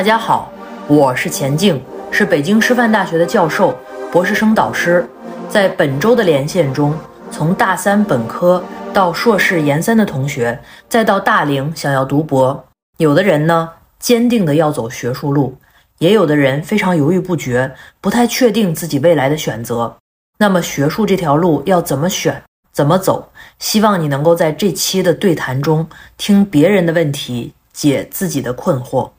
大家好，我是钱静，是北京师范大学的教授、博士生导师。在本周的连线中，从大三本科到硕士研三的同学，再到大龄想要读博，有的人呢坚定的要走学术路，也有的人非常犹豫不决，不太确定自己未来的选择。那么学术这条路要怎么选，怎么走？希望你能够在这期的对谈中听别人的问题，解自己的困惑。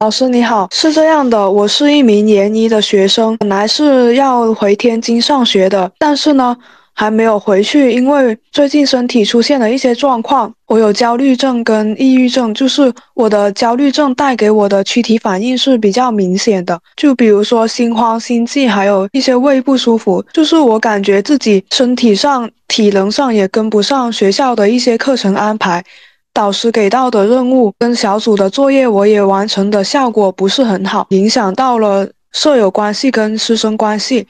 老师你好，是这样的，我是一名研一的学生，本来是要回天津上学的，但是呢，还没有回去，因为最近身体出现了一些状况，我有焦虑症跟抑郁症，就是我的焦虑症带给我的躯体反应是比较明显的，就比如说心慌、心悸，还有一些胃不舒服，就是我感觉自己身体上、体能上也跟不上学校的一些课程安排。导师给到的任务跟小组的作业，我也完成的效果不是很好，影响到了舍友关系跟师生关系。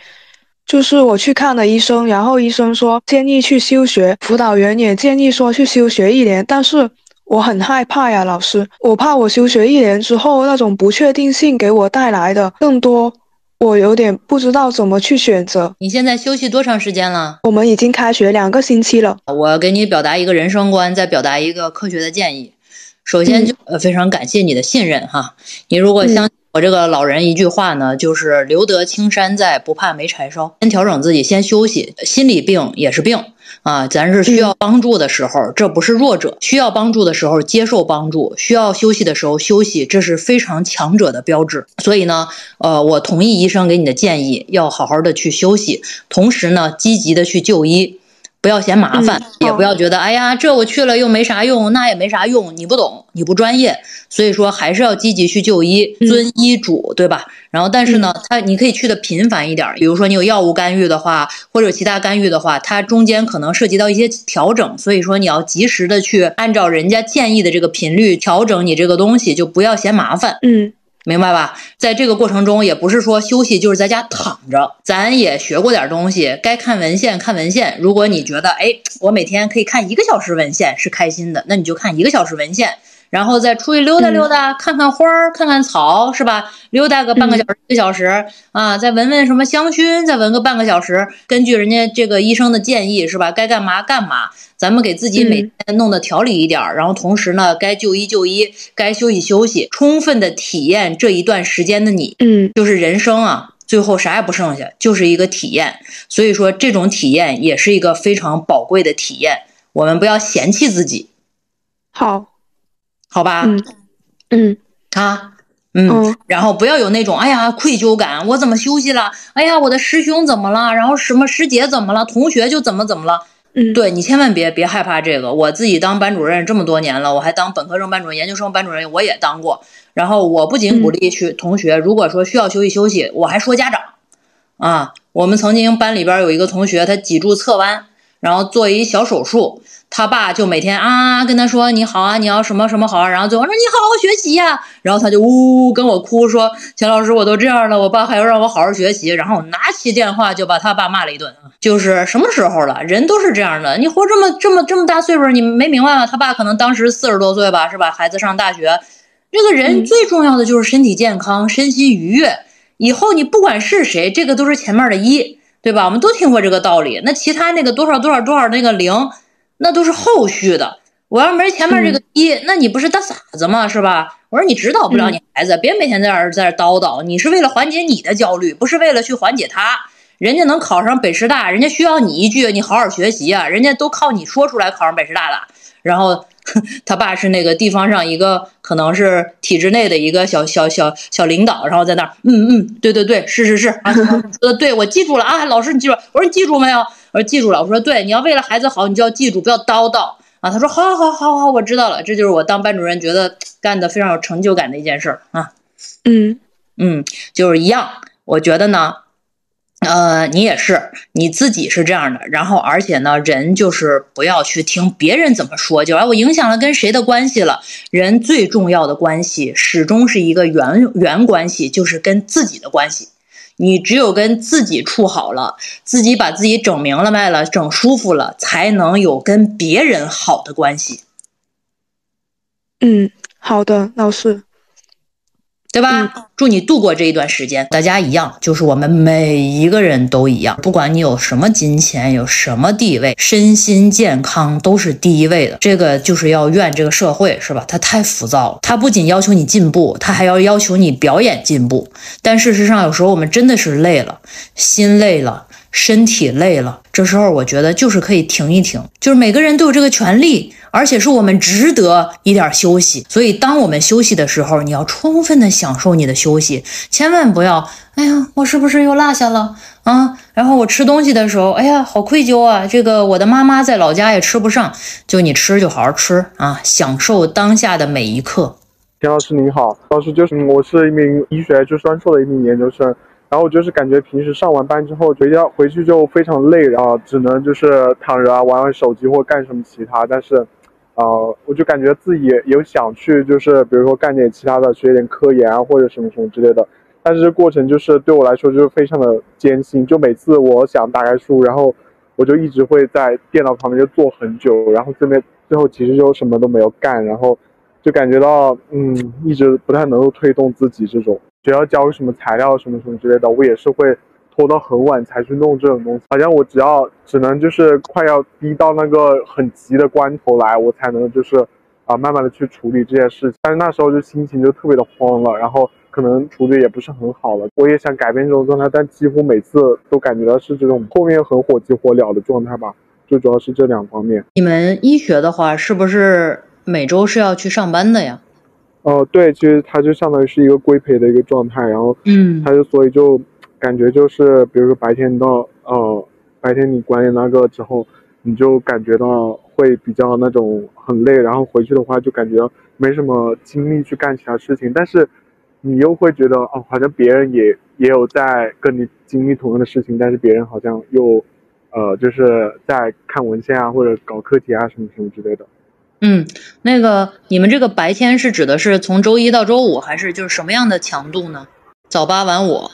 就是我去看了医生，然后医生说建议去休学，辅导员也建议说去休学一年，但是我很害怕呀，老师，我怕我休学一年之后那种不确定性给我带来的更多。我有点不知道怎么去选择。你现在休息多长时间了？我们已经开学两个星期了。我给你表达一个人生观，再表达一个科学的建议。首先就呃非常感谢你的信任哈。你如果相信我这个老人一句话呢，就是留得青山在，不怕没柴烧。先调整自己，先休息。心理病也是病。啊，咱是需要帮助的时候，这不是弱者；需要帮助的时候接受帮助，需要休息的时候休息，这是非常强者的标志。所以呢，呃，我同意医生给你的建议，要好好的去休息，同时呢，积极的去就医。不要嫌麻烦，也不要觉得哎呀，这我去了又没啥用，那也没啥用。你不懂，你不专业，所以说还是要积极去就医，遵医嘱，对吧？然后，但是呢，他你可以去的频繁一点，比如说你有药物干预的话，或者其他干预的话，它中间可能涉及到一些调整，所以说你要及时的去按照人家建议的这个频率调整你这个东西，就不要嫌麻烦。嗯。明白吧？在这个过程中，也不是说休息就是在家躺着，咱也学过点东西，该看文献看文献。如果你觉得，哎，我每天可以看一个小时文献是开心的，那你就看一个小时文献。然后再出去溜达溜达，看看花儿，看看草，是吧？溜达个半个小时、一个小时啊，再闻闻什么香薰，再闻个半个小时。根据人家这个医生的建议，是吧？该干嘛干嘛。咱们给自己每天弄得调理一点，然后同时呢，该就医就医，该休息休息，充分的体验这一段时间的你。嗯，就是人生啊，最后啥也不剩下，就是一个体验。所以说，这种体验也是一个非常宝贵的体验。我们不要嫌弃自己。好。好吧，嗯嗯啊嗯，然后不要有那种哎呀愧疚感，我怎么休息了？哎呀，我的师兄怎么了？然后什么师姐怎么了？同学就怎么怎么了？嗯，对你千万别别害怕这个。我自己当班主任这么多年了，我还当本科生班主任、研究生班主任，我也当过。然后我不仅鼓励去同学，如果说需要休息休息，我还说家长啊。我们曾经班里边有一个同学，他脊柱侧弯，然后做一小手术。他爸就每天啊跟他说你好啊，你要什么什么好啊，然后最后说你好好学习呀，然后他就呜呜跟我哭说钱老师我都这样了，我爸还要让我好好学习，然后拿起电话就把他爸骂了一顿就是什么时候了，人都是这样的，你活这么这么这么大岁数，你没明白吗？他爸可能当时四十多岁吧，是吧？孩子上大学，这个人最重要的就是身体健康，身心愉悦。以后你不管是谁，这个都是前面的一，对吧？我们都听过这个道理。那其他那个多少多少多少那个零。那都是后续的，我要没前面这个一，那你不是大傻子吗？是吧？我说你指导不了你孩子，别每天在这儿在这叨叨。你是为了缓解你的焦虑，不是为了去缓解他。人家能考上北师大，人家需要你一句你好好学习啊，人家都靠你说出来考上北师大的。然后 他爸是那个地方上一个可能是体制内的一个小小小小领导，然后在那儿，嗯嗯，对对对，是是是啊，呃，对我记住了啊，老师你记住，我说你记住没有？我说记住了，我说对，你要为了孩子好，你就要记住，不要叨叨啊。他说好，好，好，好，我知道了。这就是我当班主任觉得干的非常有成就感的一件事儿啊。嗯嗯，就是一样。我觉得呢，呃，你也是，你自己是这样的。然后，而且呢，人就是不要去听别人怎么说，就哎，我影响了跟谁的关系了。人最重要的关系始终是一个原原关系，就是跟自己的关系。你只有跟自己处好了，自己把自己整明了白了，整舒服了，才能有跟别人好的关系。嗯，好的，老师。对吧？祝你度过这一段时间。大家一样，就是我们每一个人都一样，不管你有什么金钱，有什么地位，身心健康都是第一位的。这个就是要怨这个社会，是吧？它太浮躁了，它不仅要求你进步，它还要要求你表演进步。但事实上，有时候我们真的是累了，心累了。身体累了，这时候我觉得就是可以停一停，就是每个人都有这个权利，而且是我们值得一点休息。所以，当我们休息的时候，你要充分的享受你的休息，千万不要，哎呀，我是不是又落下了啊？然后我吃东西的时候，哎呀，好愧疚啊！这个我的妈妈在老家也吃不上，就你吃就好好吃啊，享受当下的每一刻。田老师您好，老师就是我是一名医学就专硕的一名研究生。然后就是感觉平时上完班之后回家回去就非常累，然后只能就是躺着啊玩玩手机或干什么其他。但是，呃，我就感觉自己有想去，就是比如说干点其他的，学点科研啊或者什么什么之类的。但是过程就是对我来说就是非常的艰辛。就每次我想打开书，然后我就一直会在电脑旁边就坐很久，然后这边最后其实就什么都没有干，然后就感觉到嗯一直不太能够推动自己这种。学校交什么材料什么什么之类的，我也是会拖到很晚才去弄这种东西。好像我只要只能就是快要逼到那个很急的关头来，我才能就是啊慢慢的去处理这件事情。但是那时候就心情就特别的慌了，然后可能处理也不是很好了。我也想改变这种状态，但几乎每次都感觉到是这种后面很火急火燎的状态吧。最主要是这两方面。你们医学的话，是不是每周是要去上班的呀？哦，对，其实它就相当于是一个规培的一个状态，然后，嗯，它就所以就感觉就是，比如说白天到，呃，白天你管理那个之后，你就感觉到会比较那种很累，然后回去的话就感觉没什么精力去干其他事情，但是你又会觉得哦，好像别人也也有在跟你经历同样的事情，但是别人好像又，呃，就是在看文献啊或者搞课题啊什么什么之类的。嗯，那个你们这个白天是指的是从周一到周五，还是就是什么样的强度呢？早八晚五？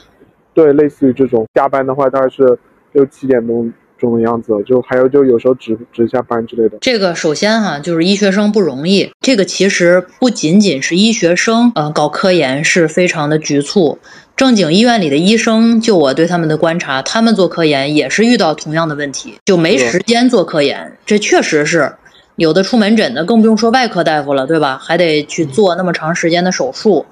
对，类似于这种。加班的话大概是六七点钟钟的样子，就还有就有时候值值下班之类的。这个首先哈，就是医学生不容易。这个其实不仅仅是医学生，呃，搞科研是非常的局促。正经医院里的医生，就我对他们的观察，他们做科研也是遇到同样的问题，就没时间做科研。这确实是。有的出门诊的，更不用说外科大夫了，对吧？还得去做那么长时间的手术。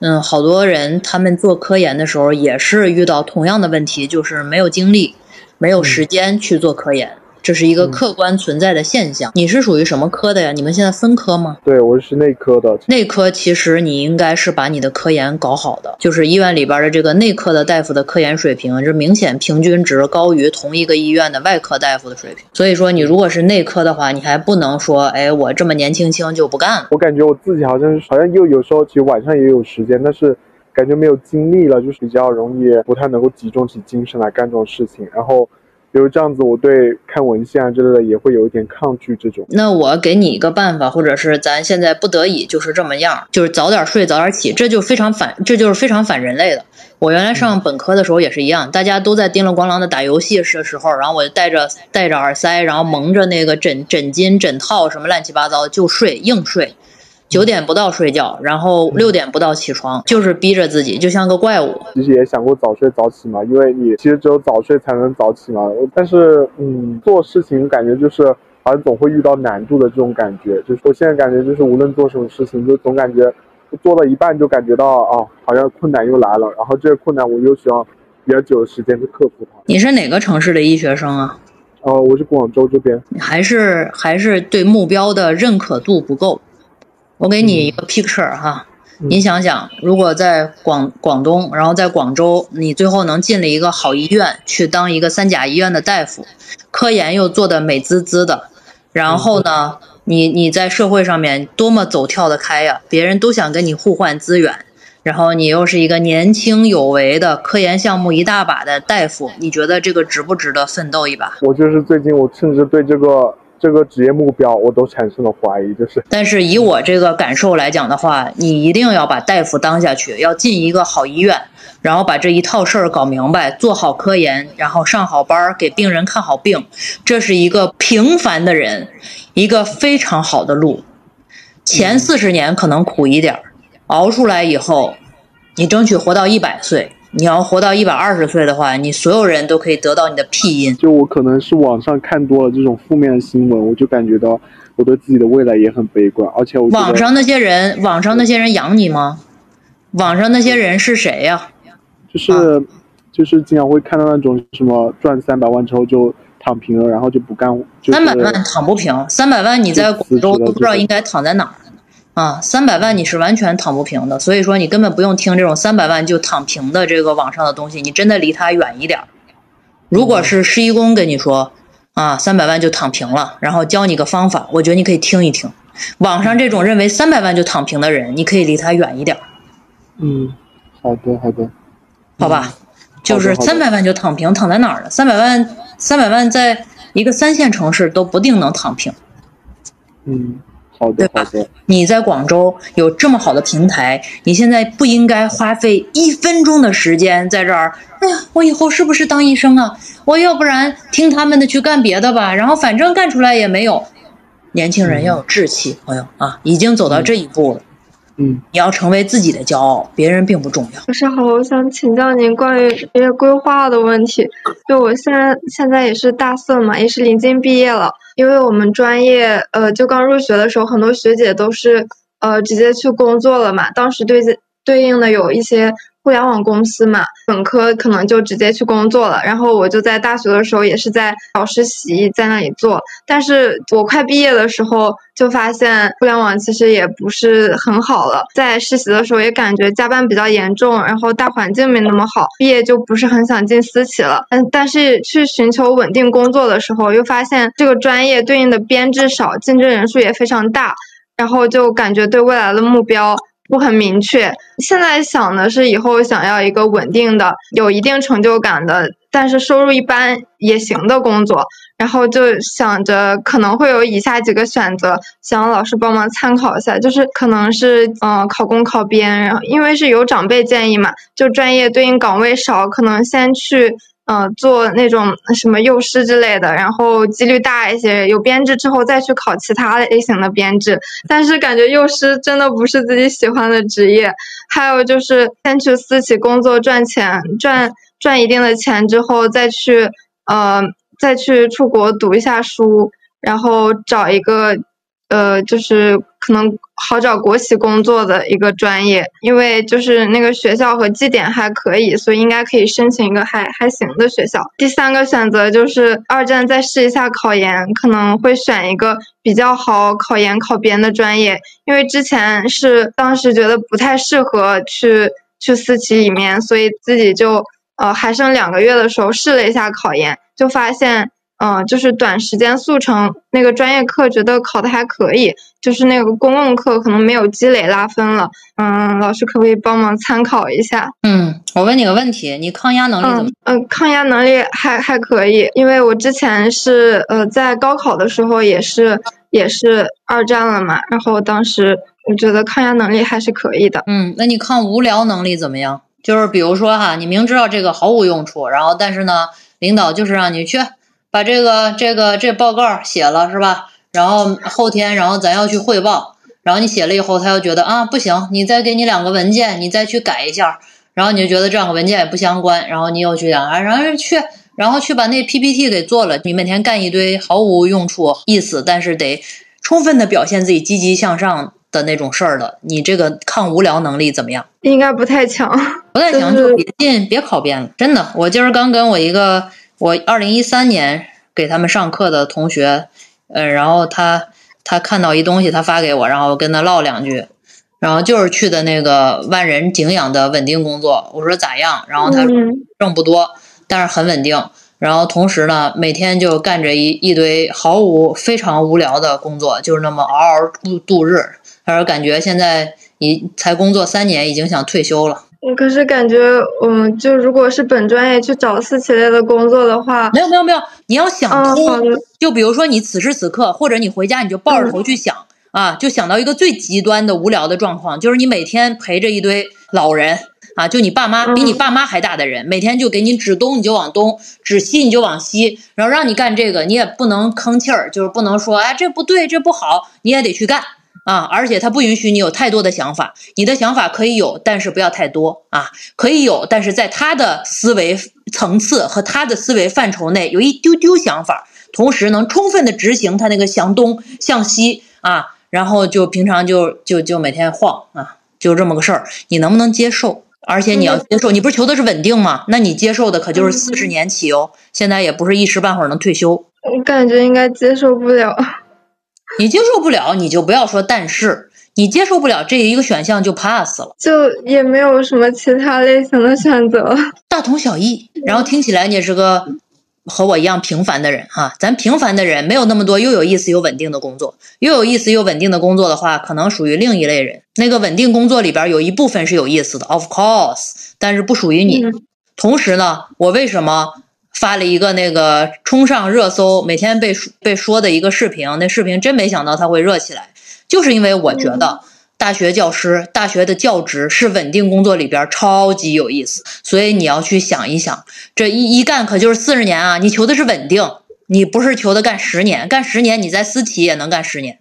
嗯，好多人他们做科研的时候也是遇到同样的问题，就是没有精力，没有时间去做科研。这是一个客观存在的现象。你是属于什么科的呀？你们现在分科吗？对，我是内科的。内科其实你应该是把你的科研搞好的，就是医院里边的这个内科的大夫的科研水平，这明显平均值高于同一个医院的外科大夫的水平。所以说，你如果是内科的话，你还不能说，哎，我这么年轻轻就不干了。我感觉我自己好像好像又有时候其实晚上也有时间，但是感觉没有精力了，就是比较容易不太能够集中起精神来干这种事情，然后。比如这样子，我对看文献啊之类的也会有一点抗拒。这种，那我给你一个办法，或者是咱现在不得已就是这么样，就是早点睡，早点起，这就非常反，这就是非常反人类的。我原来上本科的时候也是一样，大家都在叮了咣啷的打游戏的时候，然后我就戴着戴着耳塞，然后蒙着那个枕枕巾、枕套什么乱七八糟就睡，硬睡。九点不到睡觉，然后六点不到起床，就是逼着自己，就像个怪物。其实也想过早睡早起嘛，因为你其实只有早睡才能早起嘛。但是，嗯，做事情感觉就是好像总会遇到难度的这种感觉。就是我现在感觉就是无论做什么事情，就总感觉做了一半就感觉到啊，好像困难又来了。然后这个困难我又需要比较久的时间去克服它。你是哪个城市的医学生啊？哦，我是广州这边。还是还是对目标的认可度不够。我给你一个 picture 哈，你想想，如果在广广东，然后在广州，你最后能进了一个好医院，去当一个三甲医院的大夫，科研又做的美滋滋的，然后呢，你你在社会上面多么走跳的开呀，别人都想跟你互换资源，然后你又是一个年轻有为的科研项目一大把的大夫，你觉得这个值不值得奋斗一把？我就是最近，我甚至对这个。这个职业目标我都产生了怀疑，就是。但是以我这个感受来讲的话，你一定要把大夫当下去，要进一个好医院，然后把这一套事儿搞明白，做好科研，然后上好班，给病人看好病，这是一个平凡的人一个非常好的路。前四十年可能苦一点儿，熬出来以后，你争取活到一百岁。你要活到一百二十岁的话，你所有人都可以得到你的屁音。就我可能是网上看多了这种负面的新闻，我就感觉到我对自己的未来也很悲观，而且我网上那些人，网上那些人养你吗？网上那些人是谁呀？就是就是经常会看到那种什么赚三百万之后就躺平了，然后就不干。三百万躺不平，三百万你在广州都不知道应该躺在哪儿。啊，三百万你是完全躺不平的，所以说你根本不用听这种三百万就躺平的这个网上的东西，你真的离他远一点。如果是施一公跟你说啊，三百万就躺平了，然后教你个方法，我觉得你可以听一听。网上这种认为三百万就躺平的人，你可以离他远一点。嗯，好的好的，好吧，就是三百万就躺平，躺在哪儿了？三百万，三百万在一个三线城市都不定能躺平。嗯。对吧？你在广州有这么好的平台，你现在不应该花费一分钟的时间在这儿。哎呀，我以后是不是当医生啊？我要不然听他们的去干别的吧。然后反正干出来也没有。年轻人要有志气，朋友啊，已经走到这一步了。嗯，你要成为自己的骄傲，别人并不重要。老师好，我想请教您关于职业规划的问题。就我现在现在也是大四嘛，也是临近毕业了。因为我们专业，呃，就刚入学的时候，很多学姐都是，呃，直接去工作了嘛。当时对对应的有一些互联网公司嘛，本科可能就直接去工作了。然后我就在大学的时候也是在找实习，在那里做。但是我快毕业的时候就发现互联网其实也不是很好了。在实习的时候也感觉加班比较严重，然后大环境没那么好，毕业就不是很想进私企了。嗯，但是去寻求稳定工作的时候，又发现这个专业对应的编制少，竞争人数也非常大，然后就感觉对未来的目标。不很明确，现在想的是以后想要一个稳定的、有一定成就感的，但是收入一般也行的工作。然后就想着可能会有以下几个选择，想让老师帮忙参考一下。就是可能是嗯考公考编，然后因为是有长辈建议嘛，就专业对应岗位少，可能先去。嗯，做那种什么幼师之类的，然后几率大一些。有编制之后再去考其他类型的编制，但是感觉幼师真的不是自己喜欢的职业。还有就是先去私企工作赚钱，赚赚一定的钱之后再去呃再去出国读一下书，然后找一个。呃，就是可能好找国企工作的一个专业，因为就是那个学校和绩点还可以，所以应该可以申请一个还还行的学校。第三个选择就是二战再试一下考研，可能会选一个比较好考研考编的专业，因为之前是当时觉得不太适合去去私企里面，所以自己就呃还剩两个月的时候试了一下考研，就发现。嗯，就是短时间速成那个专业课，觉得考的还可以，就是那个公共课可能没有积累拉分了。嗯，老师可不可以帮忙参考一下？嗯，我问你个问题，你抗压能力怎么？嗯，抗压能力还还可以，因为我之前是呃在高考的时候也是也是二战了嘛，然后当时我觉得抗压能力还是可以的。嗯，那你抗无聊能力怎么样？就是比如说哈，你明知道这个毫无用处，然后但是呢，领导就是让你去。把这个这个这报告写了是吧？然后后天，然后咱要去汇报，然后你写了以后，他又觉得啊不行，你再给你两个文件，你再去改一下，然后你就觉得这两个文件也不相关，然后你又去讲啊，然后去，然后去把那 PPT 给做了。你每天干一堆毫无用处、意思，但是得充分的表现自己积极向上的那种事儿的，你这个抗无聊能力怎么样？应该不太强，不太强 就别进，别考编了。真的，我今儿刚跟我一个。我二零一三年给他们上课的同学，嗯，然后他他看到一东西，他发给我，然后我跟他唠两句，然后就是去的那个万人景仰的稳定工作，我说咋样？然后他挣不多，但是很稳定，然后同时呢，每天就干着一一堆毫无非常无聊的工作，就是那么嗷嗷度度日，他说感觉现在已才工作三年，已经想退休了。可是感觉，嗯，就如果是本专业去找私企类的工作的话，没有没有没有，你要想通，就比如说你此时此刻，或者你回家你就抱着头去想啊，就想到一个最极端的无聊的状况，就是你每天陪着一堆老人啊，就你爸妈比你爸妈还大的人，每天就给你指东你就往东，指西你就往西，然后让你干这个，你也不能吭气儿，就是不能说哎这不对这不好，你也得去干啊，而且它不允许你有太多的想法。你的想法可以有，但是不要太多啊，可以有，但是在他的思维层次和他的思维范畴内有一丢丢想法，同时能充分的执行他那个向东向西啊，然后就平常就就就每天晃啊，就这么个事儿，你能不能接受？而且你要接受，你不是求的是稳定吗？那你接受的可就是四十年起哦，现在也不是一时半会儿能退休。我感觉应该接受不了。你接受不了，你就不要说但是，你接受不了这一个选项就 pass 了，就也没有什么其他类型的选择，大同小异。然后听起来你也是个和我一样平凡的人哈，咱平凡的人没有那么多又有意思又稳定的工作，又有意思又稳定的工作的话，可能属于另一类人。那个稳定工作里边有一部分是有意思的，of course，但是不属于你。同时呢，我为什么？发了一个那个冲上热搜，每天被被说的一个视频，那视频真没想到它会热起来，就是因为我觉得大学教师、大学的教职是稳定工作里边超级有意思，所以你要去想一想，这一一干可就是四十年啊！你求的是稳定，你不是求的干十年，干十年你在私企也能干十年，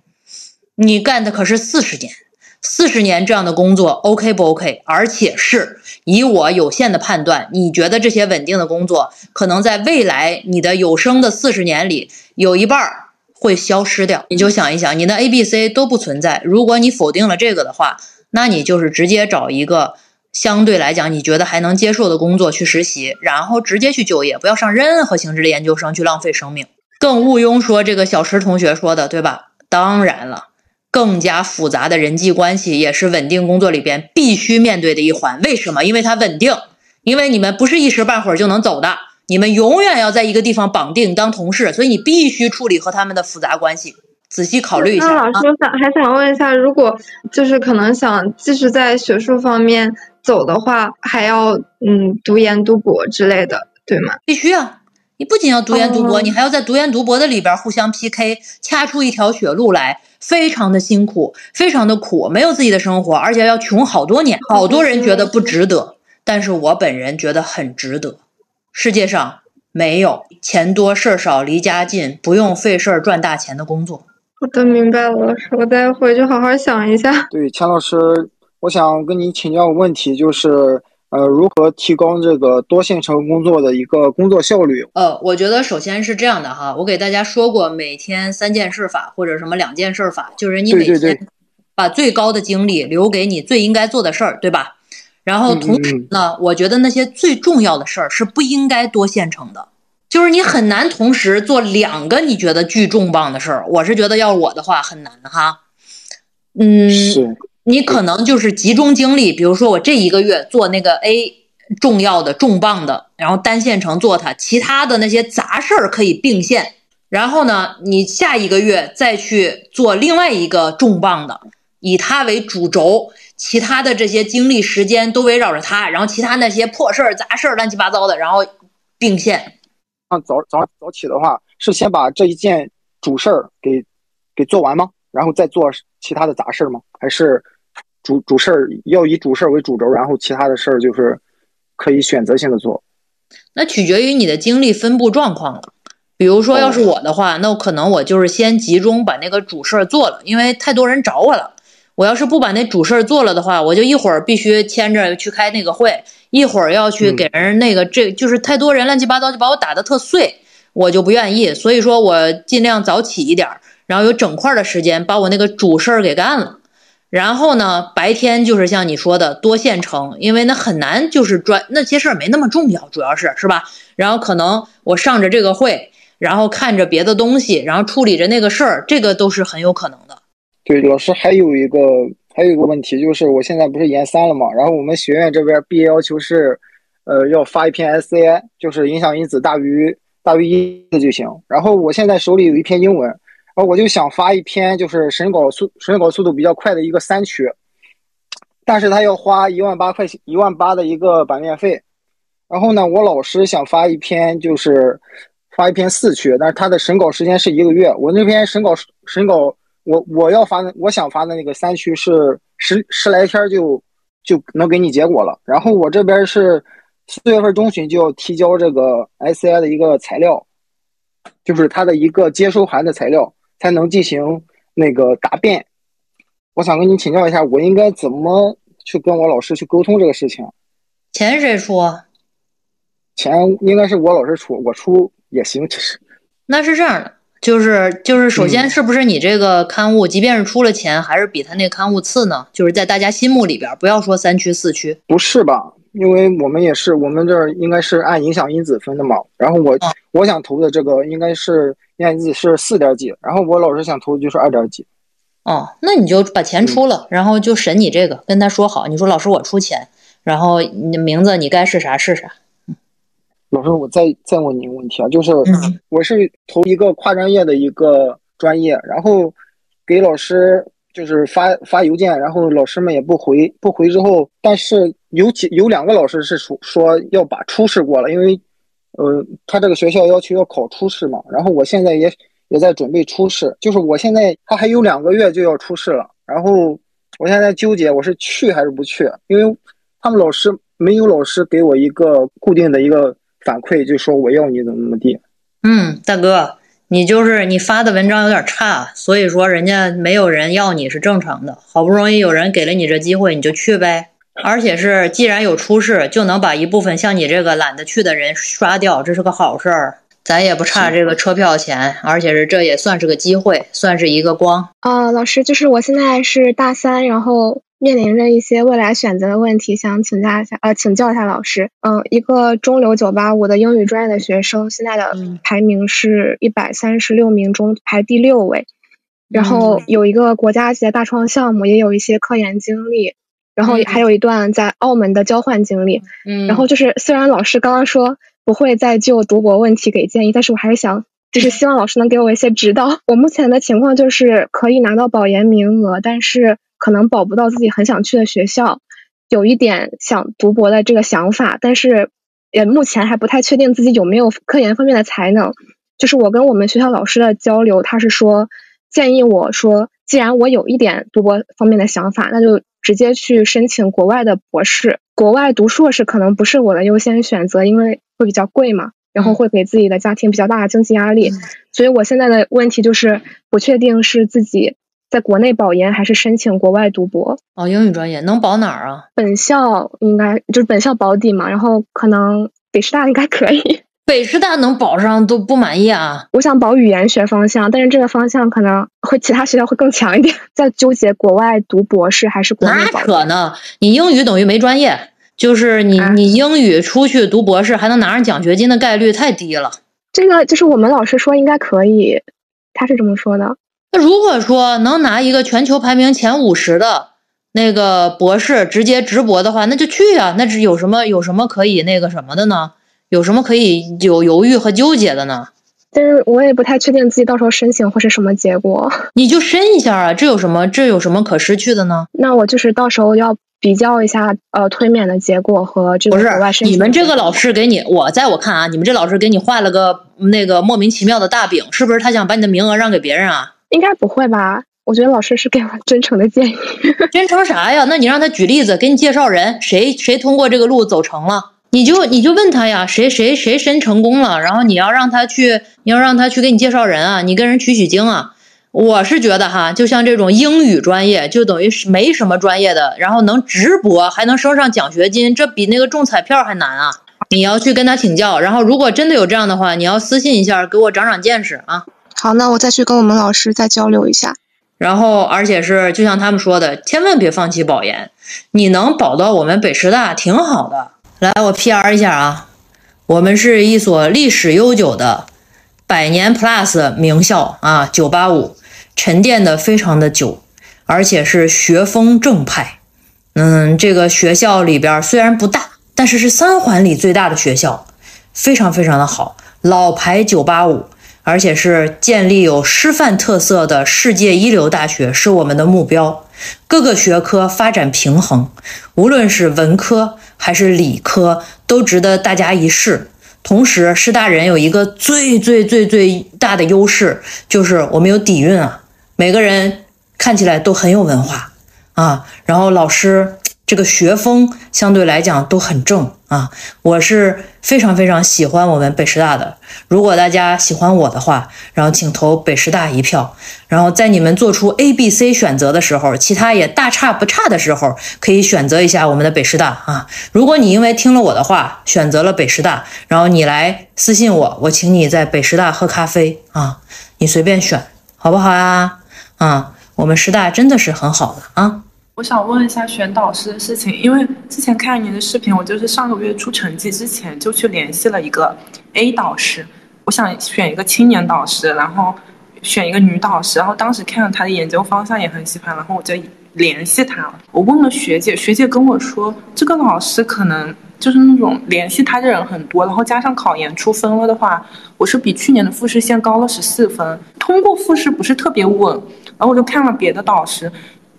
你干的可是四十年。四十年这样的工作，OK 不 OK？而且是以我有限的判断，你觉得这些稳定的工作，可能在未来你的有生的四十年里，有一半儿会消失掉。你就想一想，你的 A、B、C 都不存在。如果你否定了这个的话，那你就是直接找一个相对来讲你觉得还能接受的工作去实习，然后直接去就业，不要上任何形式的研究生去浪费生命。更毋庸说这个小石同学说的，对吧？当然了。更加复杂的人际关系也是稳定工作里边必须面对的一环。为什么？因为它稳定，因为你们不是一时半会儿就能走的，你们永远要在一个地方绑定当同事，所以你必须处理和他们的复杂关系。仔细考虑一下。那老师想还想问一下，如果就是可能想继续在学术方面走的话，还要嗯读研读博之类的，对吗？必须啊！你不仅要读研读博，你还要在读研读博的里边互相 PK，掐出一条血路来。非常的辛苦，非常的苦，没有自己的生活，而且要穷好多年。好多人觉得不值得，但是我本人觉得很值得。世界上没有钱多事儿少、离家近、不用费事儿赚大钱的工作。好的，明白了，老师，我再回去好好想一下。对，钱老师，我想跟您请教个问题，就是。呃，如何提高这个多线程工作的一个工作效率？呃，我觉得首先是这样的哈，我给大家说过每天三件事法或者什么两件事法，就是你每天把最高的精力留给你最应该做的事儿，对吧？然后同时呢，我觉得那些最重要的事儿是不应该多线程的，就是你很难同时做两个你觉得巨重磅的事儿。我是觉得要我的话很难哈，嗯。是。你可能就是集中精力，比如说我这一个月做那个 A 重要的重磅的，然后单线程做它，其他的那些杂事儿可以并线。然后呢，你下一个月再去做另外一个重磅的，以它为主轴，其他的这些精力时间都围绕着它，然后其他那些破事儿、杂事儿、乱七八糟的，然后并线。啊，早早早起的话，是先把这一件主事儿给给做完吗？然后再做其他的杂事儿吗？还是？主主事儿要以主事儿为主轴，然后其他的事儿就是可以选择性的做。那取决于你的精力分布状况了。比如说，要是我的话，那可能我就是先集中把那个主事儿做了，因为太多人找我了。我要是不把那主事儿做了的话，我就一会儿必须牵着去开那个会，一会儿要去给人那个，这就是太多人乱七八糟就把我打的特碎，我就不愿意。所以说我尽量早起一点，然后有整块的时间把我那个主事儿给干了。然后呢，白天就是像你说的多线程，因为那很难，就是专那些事儿没那么重要，主要是是吧？然后可能我上着这个会，然后看着别的东西，然后处理着那个事儿，这个都是很有可能的。对，老师还有一个还有一个问题，就是我现在不是研三了嘛，然后我们学院这边毕业要求是，呃，要发一篇 SCI，就是影响因子大于大于一的就行。然后我现在手里有一篇英文。然后我就想发一篇，就是审稿速审稿速度比较快的一个三区，但是他要花一万八块钱，一万八的一个版面费。然后呢，我老师想发一篇，就是发一篇四区，但是他的审稿时间是一个月。我那篇审稿审稿，我我要发的，我想发的那个三区是十十来天就就能给你结果了。然后我这边是四月份中旬就要提交这个 SCI 的一个材料，就是他的一个接收函的材料。才能进行那个答辩，我想跟你请教一下，我应该怎么去跟我老师去沟通这个事情？钱谁出？钱应该是我老师出，我出也行。其实那是这样的，就是就是，首先是不是你这个刊物，即便是出了钱，还是比他那个刊物次呢？就是在大家心目里边，不要说三区四区，不是吧？因为我们也是，我们这儿应该是按影响因子分的嘛。然后我、我想投的这个应该是影响因子是四点几，然后我老师想投的就是二点几。哦，那你就把钱出了，然后就审你这个，跟他说好，你说老师我出钱，然后你的名字你该是啥是啥。老师，我再再问你一个问题啊，就是嗯我是投一个跨专业的一个专业，然后给老师就是发发邮件，然后老师们也不回，不回之后，但是有几有两个老师是说说要把初试过了，因为呃他这个学校要求要考初试嘛，然后我现在也也在准备初试，就是我现在他还有两个月就要初试了，然后我现在纠结我是去还是不去，因为他们老师没有老师给我一个固定的一个反馈，就说我要你怎么怎么地。嗯，大哥，你就是你发的文章有点差，所以说人家没有人要你是正常的。好不容易有人给了你这机会，你就去呗。而且是既然有出事，就能把一部分像你这个懒得去的人刷掉，这是个好事儿。咱也不差这个车票钱，而且是这也算是个机会，算是一个光。啊、老师，就是我现在是大三，然后面临着一些未来选择的问题，想请教一下，呃，请教一下老师。嗯、一个中流九八五的英语专业的学生，现在的嗯排名是一百三十六名中排第六位，然后嗯有一个国家级的大创项目，也有一些科研经历，然后嗯还有一段在澳门的交换经历。嗯，然后就是，虽然老师刚刚说不会再就读博问题给建议，但是我还是想，就是希望老师能给我一些指导。我目前的情况就是可以拿到保研名额，但是可能保不到自己很想去的学校，有一点想读博的这个想法，但是也目前还不太确定自己有没有科研方面的才能。就是我跟我们学校老师的交流，他是说建议我说，既然我有一点读博方面的想法，那就直接去申请国外的博士。国外读硕士可能不是我的优先选择，因为会比较贵嘛，然后会给自己的家庭比较大的经济压力。所以我现在的问题就是不确定是自己在国内保研还是申请国外读博。哦，英语专业能保哪儿啊？本校应该就是本校保底嘛，然后可能北师大应该可以。北师大能保上都不满意啊？我想保语言学方向，但是这个方向可能会其他学校会更强一点。在纠结国外读博士还是国内保研。可能？你英语等于没专业，就是你啊你英语出去读博士还能拿上奖学金的概率太低了。这个就是我们老师说应该可以，他是这么说的。那如果说能拿一个全球排名前五十的那个博士直接直博的话，那就去啊、那是有什么有什么可以那个什么的呢？有什么可以有犹豫和纠结的呢？但是我也不太确定自己到时候申请会是什么结果。你就申一下啊，这有什么这有什么可失去的呢？那我就是到时候要比较一下呃推免的结果和这个不是国外申请。你们这个老，师给你，我在我看啊，你们这老师给你画了个那个莫名其妙的大饼，是不是他想把你的名额让给别人啊？应该不会吧？我觉得老师是给我 真诚的建议。真诚啥呀？那你让他举例子，给你介绍人，谁谁通过这个路走成了，你就你就问他呀，谁谁谁申成功了，然后你要让他去，你要让他去给你介绍人啊，你跟人取取经啊。我是觉得哈，就像这种英语专业，就等于是没什么专业的，然后能直播还能升上奖学金，这比那个中彩票还难啊！你要去跟他请教，然后如果真的有这样的话，你要私信一下，给我长长见识啊。好，那我再去跟我们老师再交流一下。然后，而且是就像他们说的，千万别放弃保研。你能保到我们北师大挺好的。来，我 PR 一下啊，我们是一所历史悠久的百年 plus 名校啊，985，沉淀的非常的久，而且是学风正派。嗯，这个学校里边虽然不大，但是是三环里最大的学校，非常非常的好，老牌985。而且是建立有师范特色的世界一流大学是我们的目标。各个学科发展平衡，无论是文科还是理科，都值得大家一试。同时，师大人有一个最最最最大的优势，就是我们有底蕴啊，每个人看起来都很有文化啊。然后老师这个学风相对来讲都很正啊，我是非常非常喜欢我们北师大的。如果大家喜欢我的话，然后请投北师大一票。然后在你们做出 A、B、C 选择的时候，其他也大差不差的时候，可以选择一下我们的北师大啊。如果你因为听了我的话选择了北师大，然后你来私信我，我请你在北师大喝咖啡啊，你随便选，好不好呀？啊，我们师大真的是很好的啊。我想问一下选导师的事情，因为之前看您的视频，我就是上个月出成绩之前就去联系了一个 A 导师，我想选一个青年导师，然后选一个女导师，然后当时看了他的研究方向也很喜欢，然后我就联系他了。我问了学姐，学姐跟我说，这个老师可能就是那种联系他的人很多，然后加上考研出分了的话，我是比去年的复试线高了十四分，通过复试不是特别稳，然后我就看了别的导师。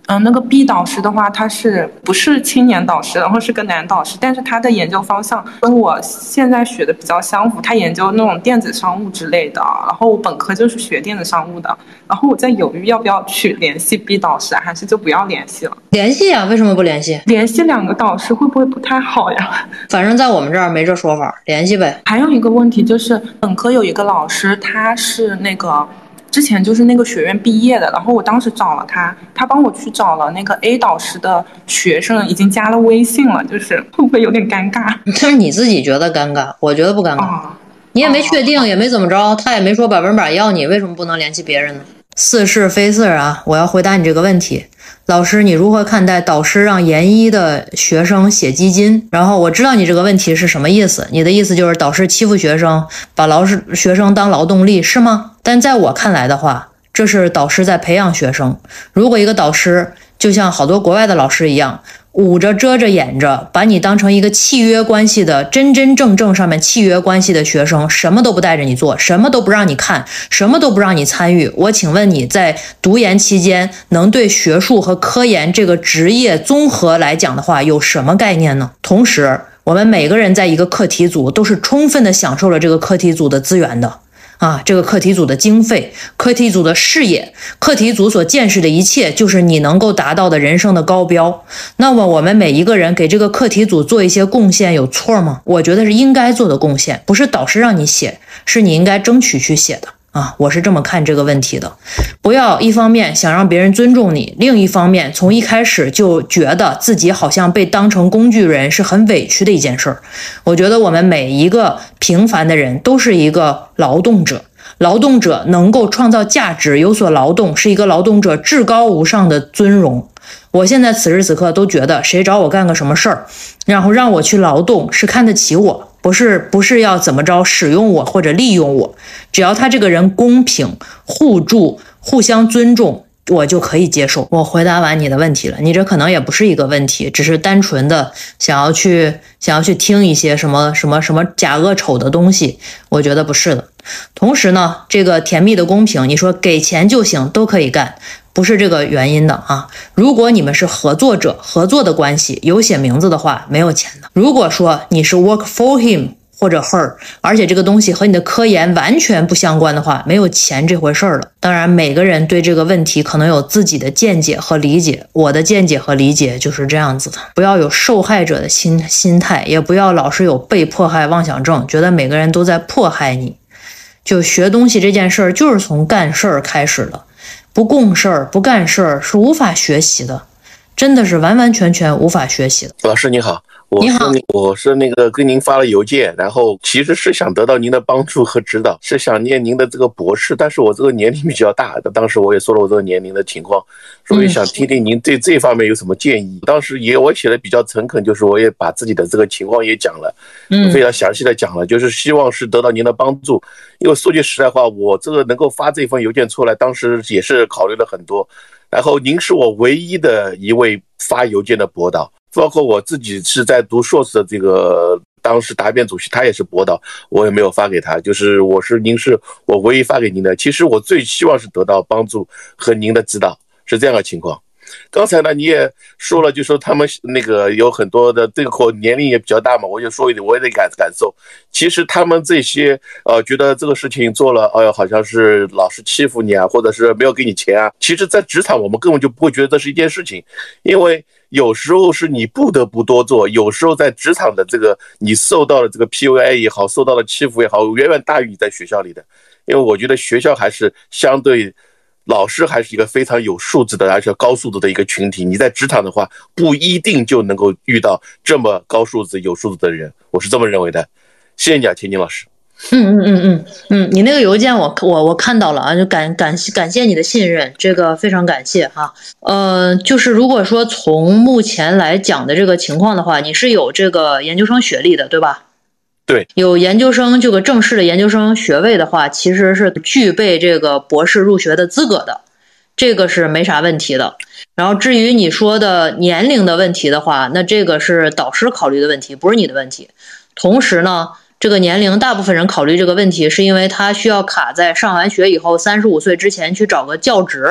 嗯，那个 B 导师的话，他是不是青年导师？然后是个男导师，但是他的研究方向跟我现在学的比较相符。他研究那种电子商务之类的。然后我本科就是学电子商务的。然后我在犹豫要不要去联系 B 导师，还是就不要联系了。联系呀？为什么不联系？联系两个导师会不会不太好呀？反正在我们这儿没这说法，联系呗。还有一个问题就是，本科有一个老师，他是那个。之前就是那个学院毕业的，然后我当时找了他，他帮我去找了那个 A 导师的学生，已经加了微信了，就是会不会有点尴尬？就是你自己觉得尴尬，我觉得不尴尬。你也没确定，也没怎么着，他也没说百分百要你，为什么不能联系别人呢？似是非是啊！我要回答你这个问题。老师，你如何看待导师让研一的学生写基金？然后我知道你这个问题是什么意思，你的意思就是导师欺负学生，把老师学生当劳动力是吗？但在我看来的话，这是导师在培养学生。如果一个导师就像好多国外的老师一样。捂着遮着掩着，把你当成一个契约关系的真真正正上面契约关系的学生，什么都不带着你做，什么都不让你看，什么都不让你参与。我请问你在读研期间，能对学术和科研这个职业综合来讲的话，有什么概念呢？同时，我们每个人在一个课题组都是充分的享受了这个课题组的资源的。啊，这个课题组的经费、课题组的视野、课题组所见识的一切，就是你能够达到的人生的高标。那么，我们每一个人给这个课题组做一些贡献，有错吗？我觉得是应该做的贡献，不是导师让你写，是你应该争取去写的。啊，我是这么看这个问题的，不要一方面想让别人尊重你，另一方面从一开始就觉得自己好像被当成工具人，是很委屈的一件事儿。我觉得我们每一个平凡的人都是一个劳动者，劳动者能够创造价值，有所劳动，是一个劳动者至高无上的尊荣。我现在此时此刻都觉得，谁找我干个什么事儿，然后让我去劳动，是看得起我。不是不是要怎么着使用我或者利用我，只要他这个人公平、互助、互相尊重，我就可以接受。我回答完你的问题了，你这可能也不是一个问题，只是单纯的想要去想要去听一些什么什么什么假恶丑的东西，我觉得不是的。同时呢，这个甜蜜的公平，你说给钱就行，都可以干。不是这个原因的啊！如果你们是合作者、合作的关系，有写名字的话，没有钱的。如果说你是 work for him 或者 her，而且这个东西和你的科研完全不相关的话，没有钱这回事儿了。当然，每个人对这个问题可能有自己的见解和理解。我的见解和理解就是这样子的：不要有受害者的心心态，也不要老是有被迫害妄想症，觉得每个人都在迫害你。就学东西这件事儿，就是从干事儿开始的。不共事儿、不干事儿是无法学习的，真的是完完全全无法学习的。老师你好。你好，我是那个跟您发了邮件，然后其实是想得到您的帮助和指导，是想念您的这个博士，但是我这个年龄比较大，当时我也说了我这个年龄的情况，所以想听听您对这方面有什么建议。当时也我写的比较诚恳，就是我也把自己的这个情况也讲了，嗯，非常详细的讲了，就是希望是得到您的帮助。因为说句实在话，我这个能够发这封邮件出来，当时也是考虑了很多，然后您是我唯一的一位发邮件的博导。包括我自己是在读硕士的这个当时答辩主席，他也是博导，我也没有发给他，就是我是您是我唯一发给您的。其实我最希望是得到帮助和您的指导，是这样的情况。刚才呢你也说了，就说他们那个有很多的对口年龄也比较大嘛，我就说一点，我也得感感受。其实他们这些呃觉得这个事情做了，哎呦好像是老师欺负你啊，或者是没有给你钱啊。其实，在职场我们根本就不会觉得这是一件事情，因为。有时候是你不得不多做，有时候在职场的这个你受到的这个 PUA 也好，受到的欺负也好，远远大于你在学校里的。因为我觉得学校还是相对，老师还是一个非常有素质的，而且高素质的一个群体。你在职场的话，不一定就能够遇到这么高素质、有素质的人。我是这么认为的。谢谢你啊，天津老师。嗯嗯嗯嗯嗯，你那个邮件我我我看到了啊，就感感谢感谢你的信任，这个非常感谢哈。呃，就是如果说从目前来讲的这个情况的话，你是有这个研究生学历的，对吧？对，有研究生这个正式的研究生学位的话，其实是具备这个博士入学的资格的，这个是没啥问题的。然后至于你说的年龄的问题的话，那这个是导师考虑的问题，不是你的问题。同时呢。这个年龄，大部分人考虑这个问题，是因为他需要卡在上完学以后三十五岁之前去找个教职，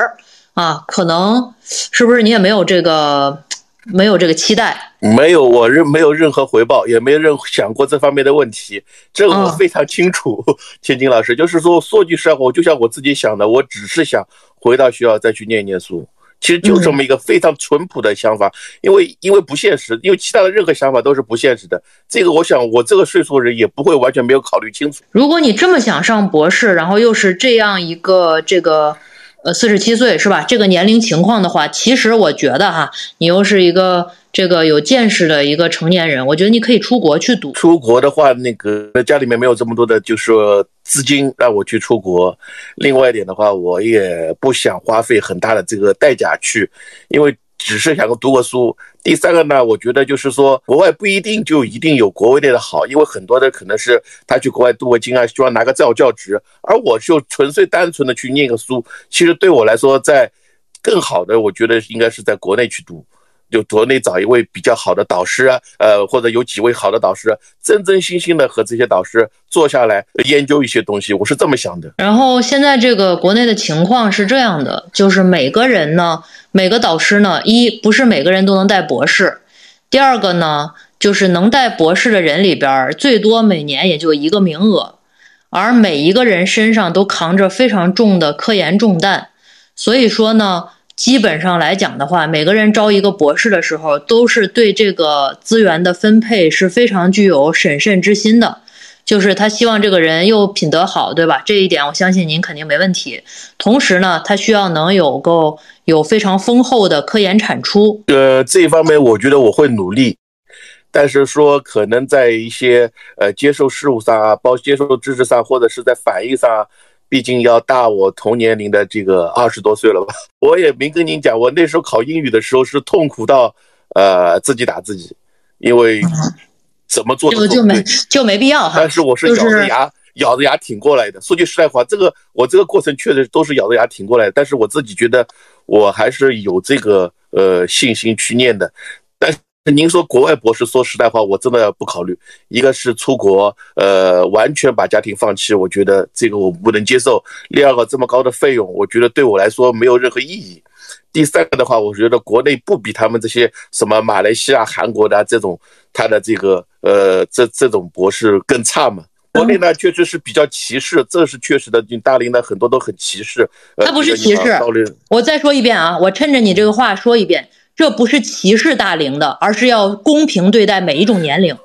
啊，可能是不是你也没有这个没有这个期待？没有，我任没有任何回报，也没有任想过这方面的问题，这个我非常清楚。天津老师，就是说说句实话，就像我自己想的，我只是想回到学校再去念一念书。其实就这么一个非常淳朴的想法，因为因为不现实，因为其他的任何想法都是不现实的。这个我想，我这个岁数的人也不会完全没有考虑清楚。如果你这么想上博士，然后又是这样一个这个呃四十七岁是吧？这个年龄情况的话，其实我觉得哈，你又是一个。这个有见识的一个成年人，我觉得你可以出国去读。出国的话，那个家里面没有这么多的，就是说资金让我去出国。另外一点的话，我也不想花费很大的这个代价去，因为只是想读个书。第三个呢，我觉得就是说，国外不一定就一定有国内的好，因为很多的可能是他去国外镀个金啊，希望拿个教教职，而我就纯粹单纯的去念个书。其实对我来说，在更好的，我觉得应该是在国内去读。就国内找一位比较好的导师啊，呃，或者有几位好的导师，真真心心的和这些导师坐下来研究一些东西，我是这么想的。然后现在这个国内的情况是这样的，就是每个人呢，每个导师呢，一不是每个人都能带博士，第二个呢，就是能带博士的人里边，最多每年也就一个名额，而每一个人身上都扛着非常重的科研重担，所以说呢。基本上来讲的话，每个人招一个博士的时候，都是对这个资源的分配是非常具有审慎之心的。就是他希望这个人又品德好，对吧？这一点我相信您肯定没问题。同时呢，他需要能有够有非常丰厚的科研产出。呃，这一方面我觉得我会努力，但是说可能在一些呃接受事物上啊，包接受知识上，或者是在反应上。毕竟要大我同年龄的这个二十多岁了吧？我也没跟您讲，我那时候考英语的时候是痛苦到，呃，自己打自己，因为怎么做都就没就没必要哈。但是我是咬着牙咬着牙挺过来的。说句实在话，这个我这个过程确实都是咬着牙挺过来的。但是我自己觉得我还是有这个呃信心去念的。但是。您说国外博士，说实在话，我真的不考虑。一个是出国，呃，完全把家庭放弃，我觉得这个我不能接受。第二个，这么高的费用，我觉得对我来说没有任何意义。第三个的话，我觉得国内不比他们这些什么马来西亚、韩国的这种他的这个呃这这种博士更差嘛？国内呢确实是比较歧视，这是确实的。你大龄的很多都很歧视。他不是歧视。我再说一遍啊，我趁着你这个话说一遍。这不是歧视大龄的，而是要公平对待每一种年龄。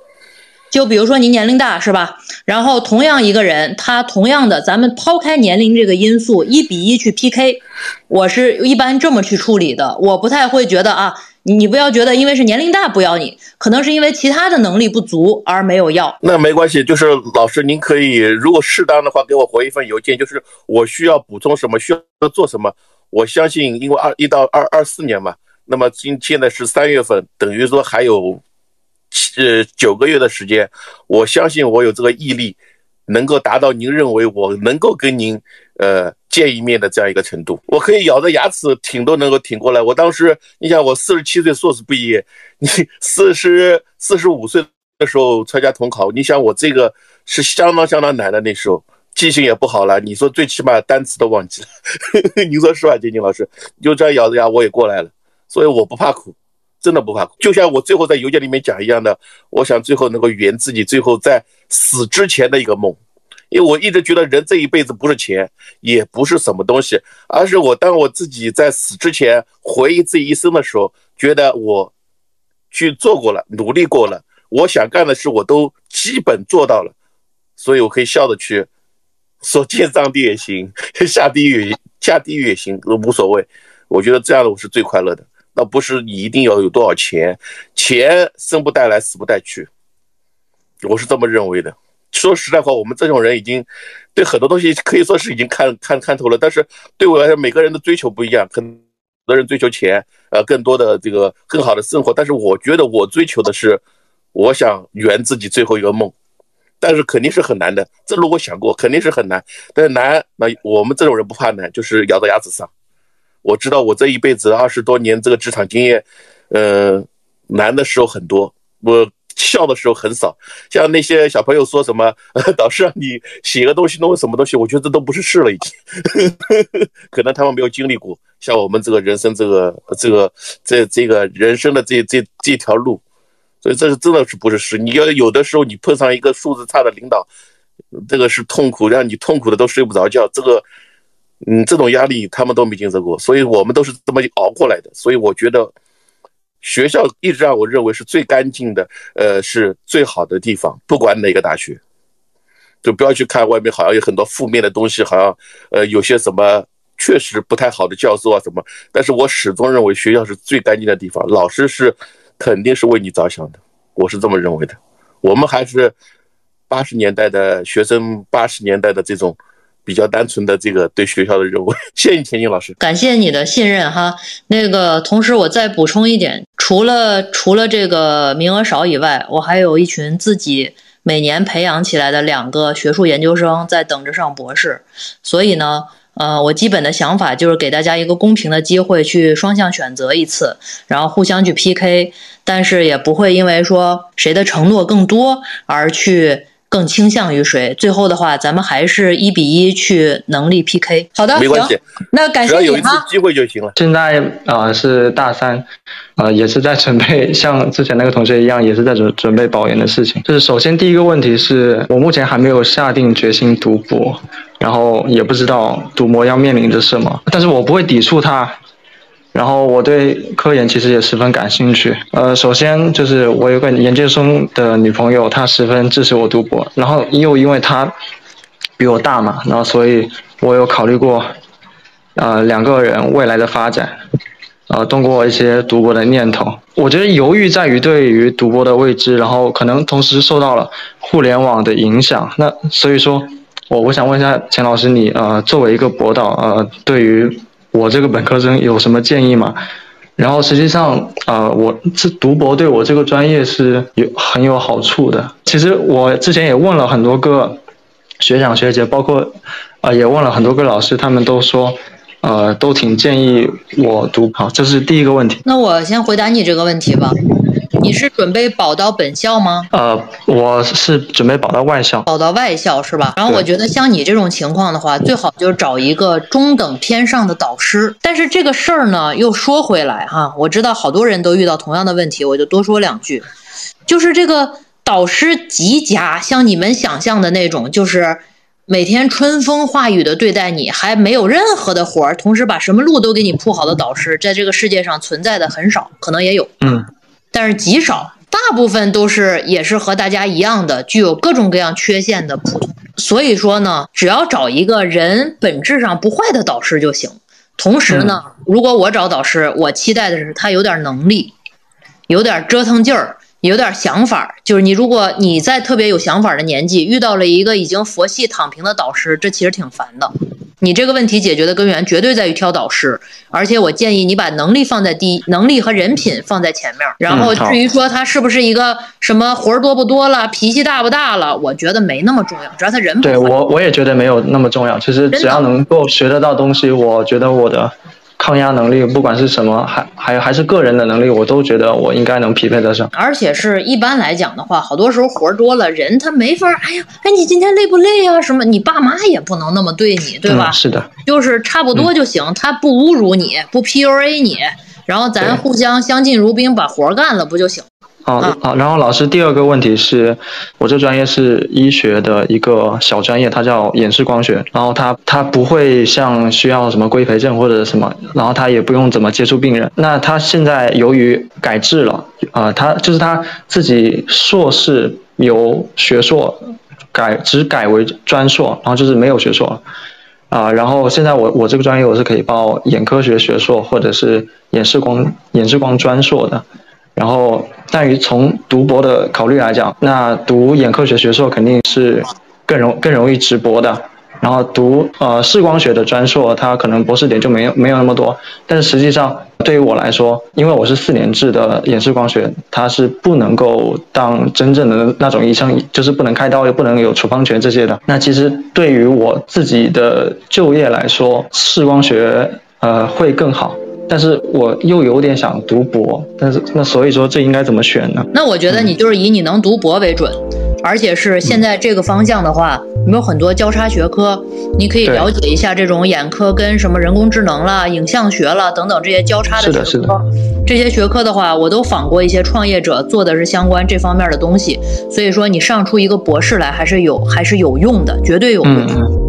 就比如说您年龄大是吧？然后同样一个人，他同样的，咱们抛开年龄这个因素，一比一去 PK，我是一般这么去处理的。我不太会觉得啊，你不要觉得因为是年龄大不要你，可能是因为其他的能力不足而没有要。那没关系，就是老师您可以如果适当的话给我回一份邮件，就是我需要补充什么，需要做什么。我相信，因为二一到二二四年嘛。那么今现在是三月份，等于说还有七呃九个月的时间，我相信我有这个毅力，能够达到您认为我能够跟您呃见一面的这样一个程度。我可以咬着牙齿挺都能够挺过来。我当时你想，我四十七岁硕士毕业，你四十四十五岁的时候参加统考，你想我这个是相当相当难的，那时候记性也不好了。你说最起码单词都忘记了，您说是吧，金金老师？就这样咬着牙我也过来了。所以我不怕苦，真的不怕苦。就像我最后在邮件里面讲一样的，我想最后能够圆自己最后在死之前的一个梦，因为我一直觉得人这一辈子不是钱，也不是什么东西，而是我当我自己在死之前回忆自己一生的时候，觉得我去做过了，努力过了，我想干的事我都基本做到了，所以我可以笑着去说见上帝也行，下地狱下地狱也行，都无所谓。我觉得这样的我是最快乐的。那不是你一定要有多少钱，钱生不带来，死不带去，我是这么认为的。说实在话，我们这种人已经对很多东西可以说是已经看看看透了。但是对我来说，每个人的追求不一样，很多人追求钱，呃，更多的这个更好的生活。但是我觉得我追求的是，我想圆自己最后一个梦，但是肯定是很难的。这如果想过，肯定是很难。但是难，那我们这种人不怕难，就是咬着牙齿上。我知道我这一辈子二十多年这个职场经验，呃，难的时候很多，我笑的时候很少。像那些小朋友说什么，导师让你写个东西弄个什么东西，我觉得这都不是事了，已经。可能他们没有经历过，像我们这个人生这个这个这这个人生的这这这条路，所以这是真的是不是事。你要有的时候你碰上一个素质差的领导，这个是痛苦，让你痛苦的都睡不着觉。这个。嗯，这种压力他们都没经受过，所以我们都是这么熬过来的。所以我觉得，学校一直让我认为是最干净的，呃，是最好的地方。不管哪个大学，就不要去看外面好像有很多负面的东西，好像呃有些什么确实不太好的教授啊什么。但是我始终认为学校是最干净的地方，老师是肯定是为你着想的，我是这么认为的。我们还是八十年代的学生，八十年代的这种。比较单纯的这个对学校的认为，谢谢你，田静老师，感谢你的信任哈。那个同时我再补充一点，除了除了这个名额少以外，我还有一群自己每年培养起来的两个学术研究生在等着上博士，所以呢，呃，我基本的想法就是给大家一个公平的机会去双向选择一次，然后互相去 PK，但是也不会因为说谁的承诺更多而去。更倾向于谁？最后的话，咱们还是一比一去能力 PK。好的，没关系。那感谢你哈。机会就行了。现在啊是大三，啊也是在准备，像之前那个同学一样，也是在准准备保研的事情。就是首先第一个问题是我目前还没有下定决心读博，然后也不知道读博要面临着什么，但是我不会抵触它。然后我对科研其实也十分感兴趣。呃，首先就是我有个研究生的女朋友，她十分支持我读博。然后又因为她比我大嘛，然后所以我有考虑过，呃，两个人未来的发展，呃，动过一些读博的念头。我觉得犹豫在于对于读博的未知，然后可能同时受到了互联网的影响。那所以说，我我想问一下钱老师，你呃，作为一个博导，呃，对于。我这个本科生有什么建议吗？然后实际上，呃，我这读博对我这个专业是有很有好处的。其实我之前也问了很多个学长学姐，包括，啊，也问了很多个老师，他们都说，呃，都挺建议我读。好，这是第一个问题。那我先回答你这个问题吧。你是准备保到本校吗？呃，我是准备保到外校。保到外校是吧？然后我觉得像你这种情况的话，最好就是找一个中等偏上的导师。但是这个事儿呢，又说回来哈，我知道好多人都遇到同样的问题，我就多说两句。就是这个导师极佳，像你们想象的那种，就是每天春风化雨的对待你，还没有任何的活儿，同时把什么路都给你铺好的导师，在这个世界上存在的很少，可能也有。嗯。但是极少，大部分都是也是和大家一样的，具有各种各样缺陷的普通。所以说呢，只要找一个人本质上不坏的导师就行。同时呢，如果我找导师，我期待的是他有点能力，有点折腾劲儿，有点想法。就是你如果你在特别有想法的年纪遇到了一个已经佛系躺平的导师，这其实挺烦的。你这个问题解决的根源绝对在于挑导师，而且我建议你把能力放在第一，能力和人品放在前面。然后至于说他是不是一个什么活儿多不多了，脾气大不大了，我觉得没那么重要，只要他人。对我我也觉得没有那么重要，其实只要能够学得到东西，我觉得我的。抗压能力，不管是什么，还还还是个人的能力，我都觉得我应该能匹配得上。而且是一般来讲的话，好多时候活多了，人他没法。哎呀，哎，你今天累不累呀？什么？你爸妈也不能那么对你，对吧？是的，就是差不多就行。他不侮辱你，不 PUA 你，然后咱互相相敬如宾，把活干了不就行？啊啊！然后老师第二个问题是，我这专业是医学的一个小专业，它叫演示光学。然后它它不会像需要什么规培证或者什么，然后它也不用怎么接触病人。那他现在由于改制了啊，他就是他自己硕士由学硕改只改为专硕，然后就是没有学硕啊。然后现在我我这个专业我是可以报眼科学学硕或者是演示光演示光专硕的。然后，但于从读博的考虑来讲，那读眼科学学硕肯定是更容更容易直博的。然后读呃视光学的专硕，它可能博士点就没有没有那么多。但是实际上对于我来说，因为我是四年制的眼视光学，它是不能够当真正的那种医生，就是不能开刀，又不能有处方权这些的。那其实对于我自己的就业来说，视光学呃会更好。但是我又有点想读博，但是那所以说这应该怎么选呢？那我觉得你就是以你能读博为准，而且是现在这个方向的话，有没有很多交叉学科？你可以了解一下这种眼科跟什么人工智能啦、影像学啦等等这些交叉的学科。这些学科的话，我都访过一些创业者，做的是相关这方面的东西。所以说你上出一个博士来还是有还是有用的，绝对有用。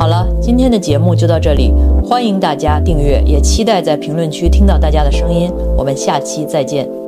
好了，今天的节目就到这里，欢迎大家订阅，也期待在评论区听到大家的声音。我们下期再见。